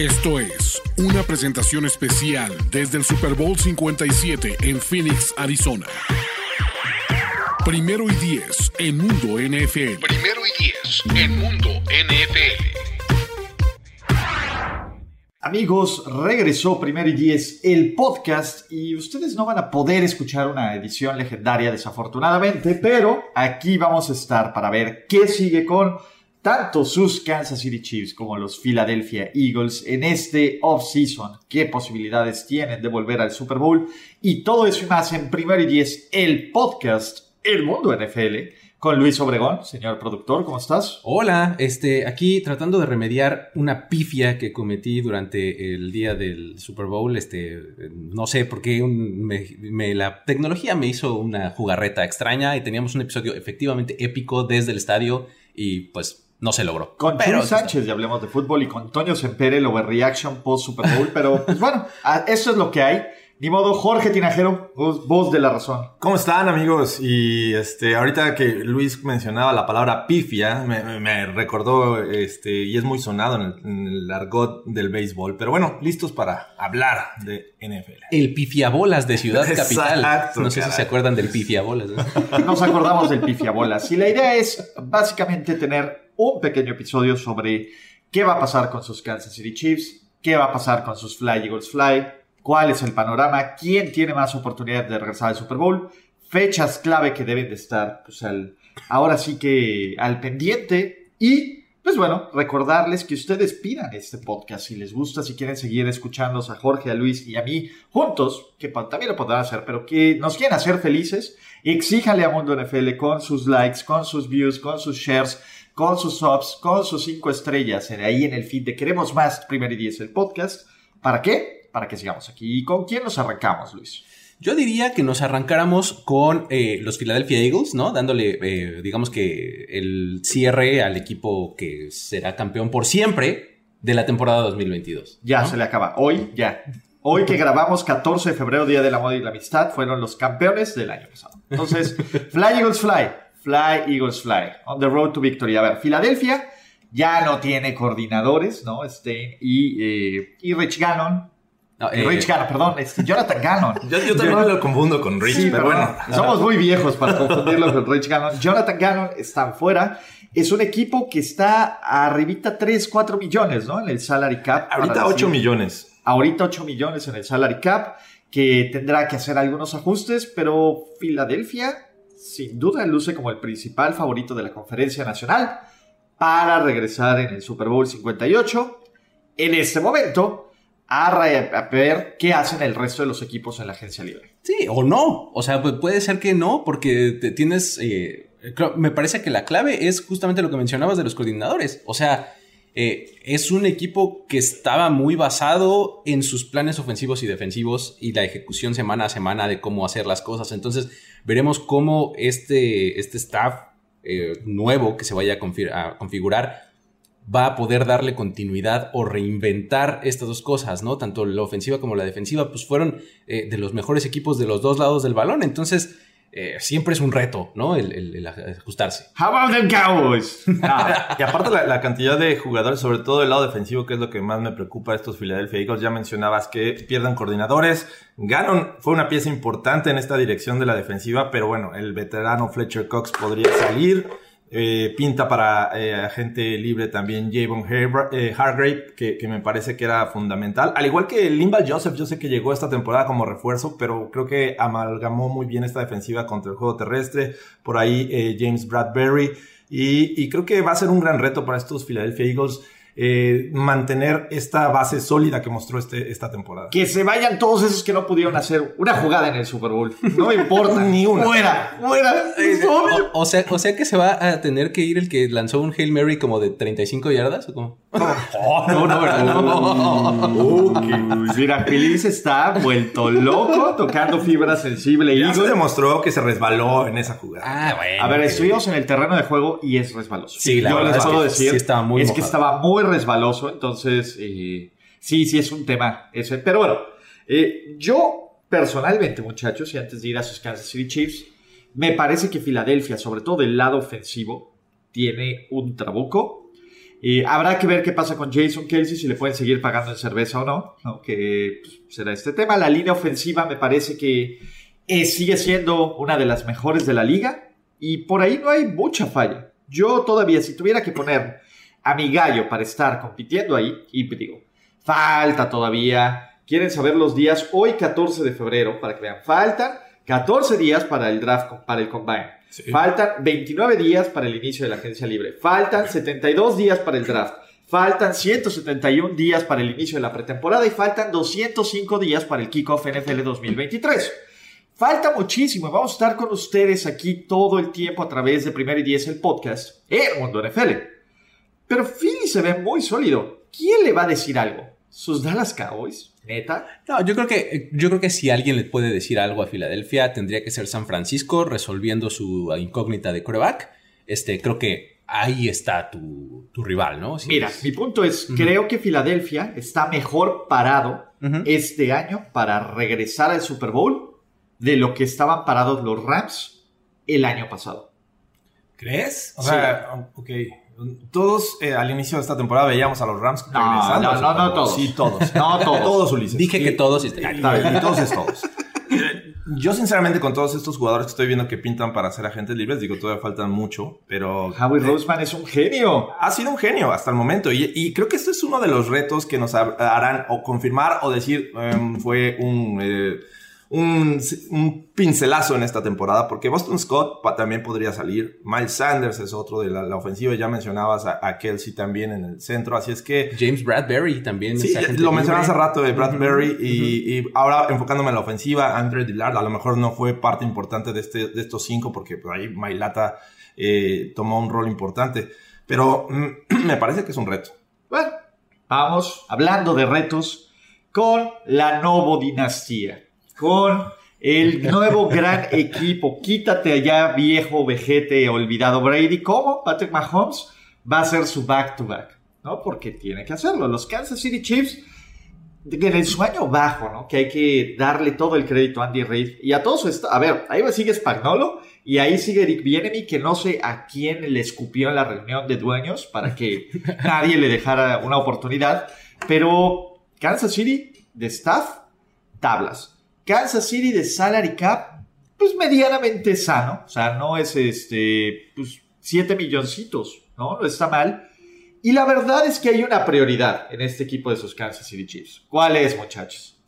Esto es una presentación especial desde el Super Bowl 57 en Phoenix, Arizona. Primero y diez en Mundo NFL. Primero y diez en Mundo NFL. Amigos, regresó Primero y Diez, el podcast, y ustedes no van a poder escuchar una edición legendaria desafortunadamente, pero aquí vamos a estar para ver qué sigue con tanto sus Kansas City Chiefs como los Philadelphia Eagles en este off-season, qué posibilidades tienen de volver al Super Bowl, y todo eso y más en Primero y Diez, el podcast, el mundo NFL, con Luis Obregón, señor productor, ¿cómo estás? Hola, este, aquí tratando de remediar una pifia que cometí durante el día del Super Bowl. Este, no sé por qué me, la tecnología me hizo una jugarreta extraña y teníamos un episodio efectivamente épico desde el estadio y pues no se logró. Con Pero Sánchez, ya hablemos de fútbol, y con Toño Sempere, el overreaction post Super Bowl, pero pues bueno, eso es lo que hay. Ni modo, Jorge Tinajero, voz, de la razón. ¿Cómo están, amigos? Y este, ahorita que Luis mencionaba la palabra pifia, me, recordó, este, y es muy sonado en el, argot del béisbol. Pero bueno, listos para hablar de NFL. El pifiabolas de Ciudad Capital. No sé si se acuerdan del pifiabolas. Nos acordamos del pifiabolas. Y la idea es básicamente tener un pequeño episodio sobre qué va a pasar con sus Kansas City Chiefs, qué va a pasar con sus Fly Eagles Fly cuál es el panorama, quién tiene más oportunidad de regresar al Super Bowl, fechas clave que deben de estar, pues ahora sí que al pendiente y pues bueno, recordarles que ustedes pidan este podcast si les gusta, si quieren seguir escuchándonos a Jorge, a Luis y a mí juntos, que también lo podrán hacer, pero que nos quieren hacer felices, exíjanle a Mundo NFL con sus likes, con sus views, con sus shares, con sus subs, con sus cinco estrellas ahí en el feed de Queremos Más Primer y Diez el podcast. ¿Para qué? para que sigamos aquí. ¿Y con quién nos arrancamos, Luis? Yo diría que nos arrancáramos con eh, los Philadelphia Eagles, ¿no? Dándole, eh, digamos que el cierre al equipo que será campeón por siempre de la temporada 2022. Ya se le acaba. Hoy, ya. Hoy que grabamos 14 de febrero, Día de la Moda y la Amistad, fueron los campeones del año pasado. Entonces, Fly Eagles Fly. Fly Eagles Fly. On the road to victory. A ver, Filadelfia ya no tiene coordinadores, ¿no? Este, y, eh, y Rich Gannon eh, Rich Gannon, perdón, este, Jonathan Gannon. yo, también lo confundo con Rich, pero, bueno. Somos muy viejos para confundirlo con Rich Gannon. Jonathan Gannon está fuera. Es un equipo que está arribita 3, 4 millones, ¿no? En el salary cap. Ahorita 8 millones. Ahorita 8 millones en el salary cap, que tendrá que hacer algunos ajustes, pero Filadelfia, sin duda, luce como el principal favorito de la conferencia nacional para regresar en el Super Bowl 58. En este momento, a, ver qué hacen el resto de los equipos en la agencia libre. Sí, o no. O sea, puede ser que no, porque te tienes. Eh, me parece que la clave es justamente lo que mencionabas de los coordinadores. O sea, eh, es un equipo que estaba muy basado en sus planes ofensivos y defensivos y la ejecución semana a semana de cómo hacer las cosas. Entonces, veremos cómo este, este staff eh, nuevo que se vaya a configurar va a poder darle continuidad o reinventar estas dos cosas, ¿no? Tanto la ofensiva como la defensiva, pues fueron eh, de los mejores equipos de los dos lados del balón. Entonces, eh, siempre es un reto, ¿no? El, ajustarse. How about them Cowboys? Ah, y aparte la, cantidad de jugadores, sobre todo el lado defensivo, que es lo que más me preocupa a estos Philadelphia Eagles. Ya mencionabas que pierdan coordinadores. Gannon fue una pieza importante en esta dirección de la defensiva, pero bueno, el veterano Fletcher Cox podría salir. Eh, pinta para eh, libre también Javon eh, Hargrave, que, me parece que era fundamental. Al igual que Limbal Joseph, yo sé que llegó esta temporada como refuerzo, pero creo que amalgamó muy bien esta defensiva contra el juego terrestre. Por ahí James Bradbury. Y, y, creo que va a ser un gran reto para estos Philadelphia Eagles eh, mantener esta base sólida que mostró este, esta temporada. Que se vayan todos esos que no pudieron hacer una jugada en el Super Bowl. No importa. Ni una. Fuera, fuera. O, sea, o sea que se va a tener que ir el que lanzó un Hail Mary como de 35 yardas o cómo? No, no, no, no. Mira, Feliz está vuelto loco tocando fibra sensible. Ya se demostró que se resbaló en esa jugada. Ah, bueno. A ver, estuvimos en el terreno de juego y es resbaloso. Sí, la verdad es que estaba muy Es que estaba muy resbaloso, entonces eh, sí, sí es un tema ese. Pero bueno, eh, yo personalmente, muchachos, y antes de ir a sus Kansas City Chiefs, me parece que Filadelfia, sobre todo del lado ofensivo, tiene un trabuco. Y habrá que ver qué pasa con Jason Kelsey, si le pueden seguir pagando en cerveza o no, aunque pues, será este tema. La línea ofensiva me parece que eh, sigue siendo una de las mejores de la liga y por ahí no hay mucha falla. Yo todavía, si tuviera que poner a mi gallo para estar compitiendo ahí, y digo, falta todavía. ¿Quieren saber los días? Hoy 14 de febrero, para que vean, faltan 14 días para el draft, para el combine. Faltan 29 días para el inicio de la agencia libre. Faltan 72 días para el draft. Faltan 171 días para el inicio de la pretemporada y faltan 205 días para el kickoff NFL 2023. Falta muchísimo. Vamos a estar con ustedes aquí todo el tiempo a través de Primero y Diez, el podcast, en Mundo NFL. Pero Philly se ve muy sólido. ¿Quién le va a decir algo? ¿Sus Dallas Cowboys? ¿Neta? No, yo creo que, yo creo que si alguien le puede decir algo a Filadelfia, tendría que ser San Francisco resolviendo su incógnita de coreback. Este, creo que ahí está tu, rival, ¿no? Mira, mi punto es, creo que Filadelfia está mejor parado este año para regresar al Super Bowl de lo que estaban parados los Rams el año pasado. ¿Crees? O sea, ok. Todos eh, al inicio de esta temporada veíamos a los Rams no, No, no, no todos. Sí, todos. No todos. todos, Ulises. Dije que todos. Y, y, y todos es todos. Yo, sinceramente, con todos estos jugadores que estoy viendo que pintan para ser agentes libres, digo, todavía faltan mucho, pero. Howie Roseman es un genio. Ha sido un genio hasta el momento. Y, creo que este es uno de los retos que nos harán o confirmar o decir em, fue un. Eh, un, pincelazo en esta temporada, porque Boston Scott también podría salir. Miles Sanders es otro de la, ofensiva. Ya mencionabas a, Kelsey también en el centro, así es que. James Bradbury también. Sí, lo mencionaba hace rato de Bradbury. y, ahora enfocándome en la ofensiva, Andre Dillard a lo mejor no fue parte importante de, este, de estos cinco, porque por ahí Mailata eh, tomó un rol importante. Pero mm, me parece que es un reto. Bueno, vamos hablando de retos con la Novo Dinastía con el nuevo gran equipo. Quítate allá, viejo, vejete, olvidado Brady. ¿Cómo? Patrick Mahomes va a ser su back-to-back, ¿no? Porque tiene que hacerlo. Los Kansas City Chiefs, en el sueño bajo, ¿no? Que hay que darle todo el crédito a Andy Reid. Y a todos esto, a ver, ahí sigue Spagnolo y ahí sigue Eric Bienemy, que no sé a quién le escupió en la reunión de dueños para que nadie le dejara una oportunidad. Pero Kansas City, de staff, tablas. Kansas City de salary cap, pues medianamente sano. O sea, no es este, pues 7 milloncitos, ¿no? No está mal. Y la verdad es que hay una prioridad en este equipo de esos Kansas City Chiefs. ¿Cuál es, muchachos?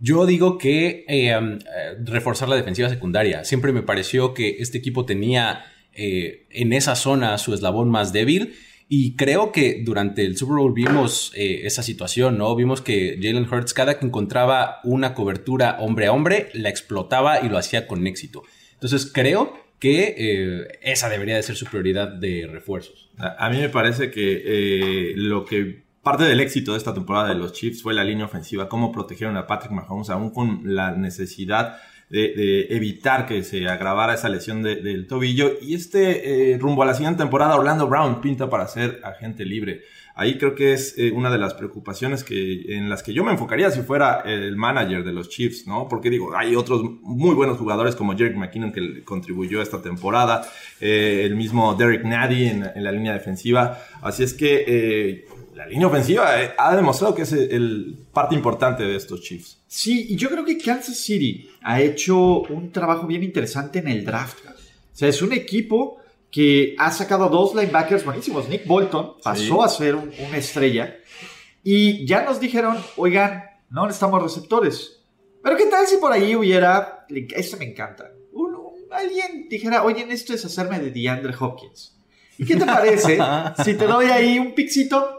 Yo digo que eh, um, eh, reforzar la defensiva secundaria. Siempre me pareció que este equipo tenía eh, en esa zona su eslabón más débil y creo que durante el Super Bowl vimos eh, esa situación, ¿no? Vimos que Jalen Hurts, cada que encontraba una cobertura hombre a hombre, la explotaba y lo hacía con éxito. Entonces creo que eh, esa debería de ser su prioridad de refuerzos. A, mí me parece que eh, lo que parte del éxito de esta temporada de los Chiefs fue la línea ofensiva, cómo protegieron a Patrick Mahomes aún con la necesidad de, evitar que se agravara esa lesión del tobillo. Y este eh, rumbo a la siguiente temporada, Orlando Brown pinta para ser agente libre. Ahí creo que es eh, una de las preocupaciones que, en las que yo me enfocaría si fuera el manager de los Chiefs, ¿no? Porque digo, hay otros muy buenos jugadores como Jerick McKinnon que contribuyó esta temporada, eh, el mismo Derek Nady en, en, la línea defensiva. Así es que la línea ofensiva eh, ha demostrado que es el, parte importante de estos Chiefs. Sí, y yo creo que Kansas City ha hecho un trabajo bien interesante en el draft. O sea, es un equipo que ha sacado a dos linebackers buenísimos. Nick Bolton pasó a ser una estrella. Y ya nos dijeron, oigan, no necesitamos receptores. Pero ¿qué tal si por ahí hubiera... Esto me encanta. alguien dijera, oye, esto es hacerme de DeAndre Hopkins. ¿Y qué te parece si te doy ahí un pixito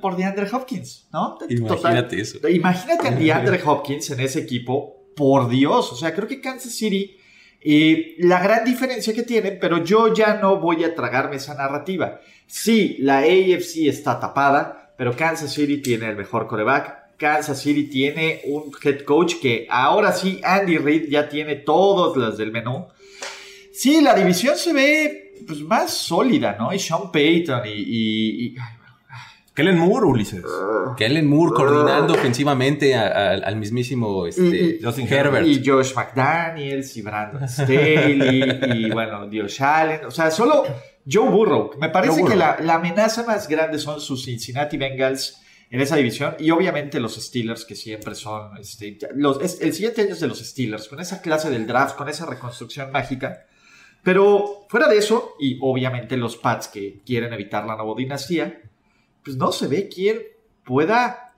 por DeAndre Hopkins, ¿no? Imagínate eso. Imagínate a DeAndre Hopkins en ese equipo, por Dios. O sea, creo que Kansas City, eh, la gran diferencia que tienen, pero yo ya no voy a tragarme esa narrativa. Sí, la AFC está tapada, pero Kansas City tiene el mejor coreback. Kansas City tiene un head coach que ahora sí, Andy Reid ya tiene todos las del menú. Sí, la división se ve pues, más sólida, ¿no? Y Sean Payton y, Kellen Moore, Ulises. Kellen Moore coordinando ofensivamente al mismísimo este, Justin Herbert. Y Josh McDaniels y Brandon Staley y bueno, Dios Allen. O sea, solo Joe Burrow. Me parece que la, la amenaza más grande son sus Cincinnati Bengals en esa división y obviamente los Steelers que siempre son este, los, es- el siguiente año es de los Steelers con esa clase del draft con esa reconstrucción mágica pero fuera de eso y obviamente los Pats que quieren evitar la nueva dinastía pues no se ve quién pueda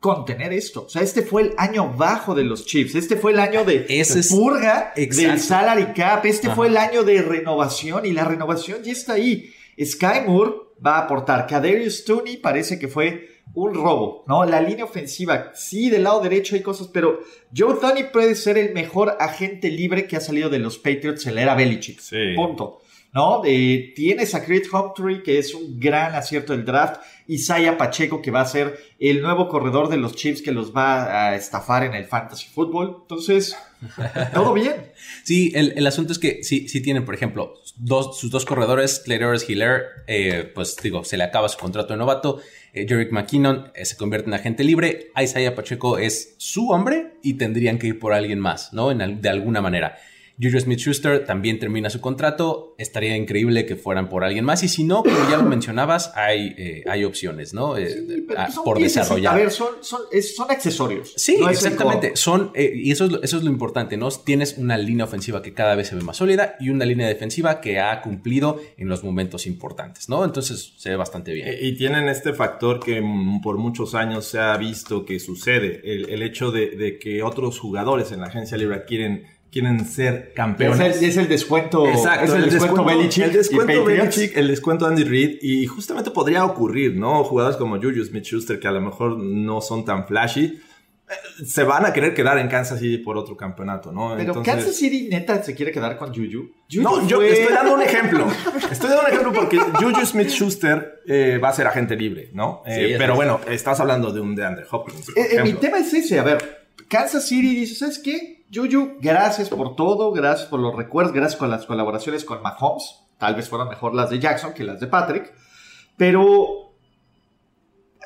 contener esto o sea este fue el año bajo de los Chiefs este fue el año de Ese es- purga del salary cap este Ajá. fue el año de renovación y la renovación ya está ahí Sky Moore va a aportar. Kadarius Tooney parece que fue un robo, ¿no? La línea ofensiva, sí, del lado derecho hay cosas, pero Joe Thuney puede ser el mejor agente libre que ha salido de los Patriots en la era Belichick. Sí. Punto. ¿No? Eh, tienes a Creed Humphrey, que es un gran acierto del draft. Isaiah Pacheco, que va a ser el nuevo corredor de los Chiefs que los va a estafar en el fantasy football. Entonces, todo bien. Sí, el, el asunto es que sí, sí tienen, por ejemplo, dos, sus dos corredores, Clayton Hiller, eh, pues digo, se le acaba su contrato de novato. Eh, Jerick McKinnon eh, se convierte en agente libre. Isaiah Pacheco es su hombre y tendrían que ir por alguien más, ¿no? En de alguna manera. Juju Smith Schuster también termina su contrato. Estaría increíble que fueran por alguien más. Y si no, como ya lo mencionabas, hay, eh, hay opciones, ¿no? Eh, Sí, ah, son por piezas, desarrollar. A ver, son, son, es- son accesorios. Sí, no exactamente. Son, eh, y eso es, lo, eso es lo importante, ¿no? Tienes una línea ofensiva que cada vez se ve más sólida y una línea defensiva que ha cumplido en los momentos importantes, ¿no? Entonces se ve bastante bien. Y tienen este factor que mm, por muchos años se ha visto que sucede, el, el hecho de, de que otros jugadores en la agencia libre quieren, quieren ser Es campeones. el, es el descuento. Exacto, es el, descuento, Belichick. El descuento. Belichick, el descuento Andy Reid. Y justamente podría ocurrir, ¿no? Jugadores como Juju Smith Schuster, que a lo mejor no son tan flashy, eh, se van a querer quedar en Kansas City por otro campeonato, ¿no? Pero Entonces- Kansas City neta se quiere quedar con Juju. Juju No, yo estoy dando un ejemplo. Estoy dando un ejemplo porque Juju Smith Schuster va a ser agente libre, ¿no? Eh, Sí, es pero eso. bueno, estás hablando de un DeAndre Hopkins. por Eh, eh, mi tema es ese. A ver, Kansas City dice: ¿Sabes qué? Juju, gracias por todo. Gracias por los recuerdos. Gracias con las colaboraciones con Mahomes. Tal vez fueron mejor las de Jackson que las de Patrick. Pero.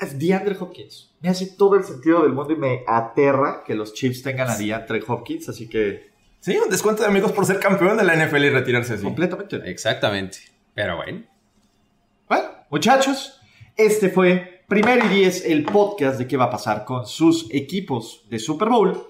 Es DeAndre Hopkins. Me hace todo el sentido del mundo y me aterra que los Chiefs tengan a DeAndre Hopkins. Así que. Sí, un descuento de amigos por ser campeón de la NFL y retirarse así. Completamente. Exactamente. Pero bueno. Bueno, muchachos, este fue Primero y Diez, el podcast de qué va a pasar con sus equipos de Super Bowl.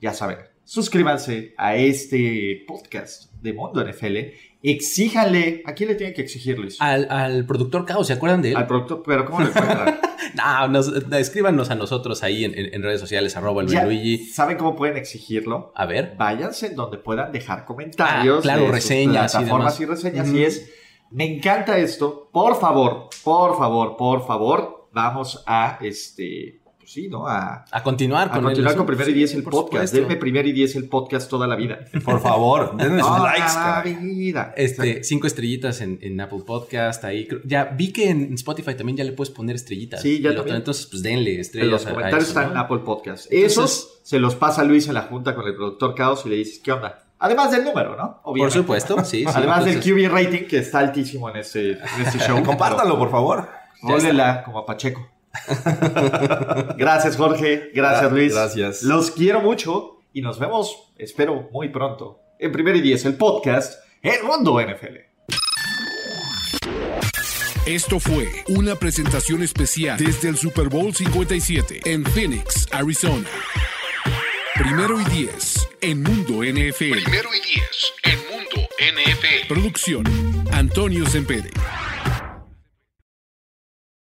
Ya saben, suscríbanse a este podcast de Mundo NFL. Exíjanle, ¿a quién le tienen que exigir, Luis? Al, al productor Caos, ¿se acuerdan de él? Al productor, pero ¿cómo le encuentran? No, nos- escríbanos a nosotros ahí en, redes sociales, arroba el Ya, Luigi. ¿Saben cómo pueden exigirlo? A ver. Váyanse en donde puedan dejar comentarios. Ah, claro, de sus reseñas y plataformas demás. y reseñas. Y es, me encanta esto. Por favor, por favor, por favor, vamos a, este, pues sí, ¿no? A, A continuar a con continuar el- con Primer y Diez el podcast. Denme Primer y Diez el podcast toda la vida. Por favor, denle sus Toda likes, la vida. Este, cinco estrellitas en, en Apple Podcast. Ahí ya vi que en Spotify también ya le puedes poner estrellitas. Sí, ya también. Entonces, pues denle En estrellas. los a- a comentarios eso, están ¿no? en Apple Podcast. Entonces- Esos se los pasa Luis en la junta con el productor Caos y le dices, ¿qué onda? Además del número, ¿no? Por supuesto, sí. sí, Además del QB rating que está altísimo en este, en este show. Compártanlo, por favor. Rólela como a Pacheco. gracias, Jorge. Gracias, Gra- Luis. gracias. Los quiero mucho y nos vemos, espero, muy pronto. En Primer y Diez, el podcast El Mundo NFL. Esto fue una presentación especial desde el Super Bowl 57 en Phoenix, Arizona. Primero y diez en Mundo NFL. Primero y diez en Mundo NFL. Producción Antonio Sempere.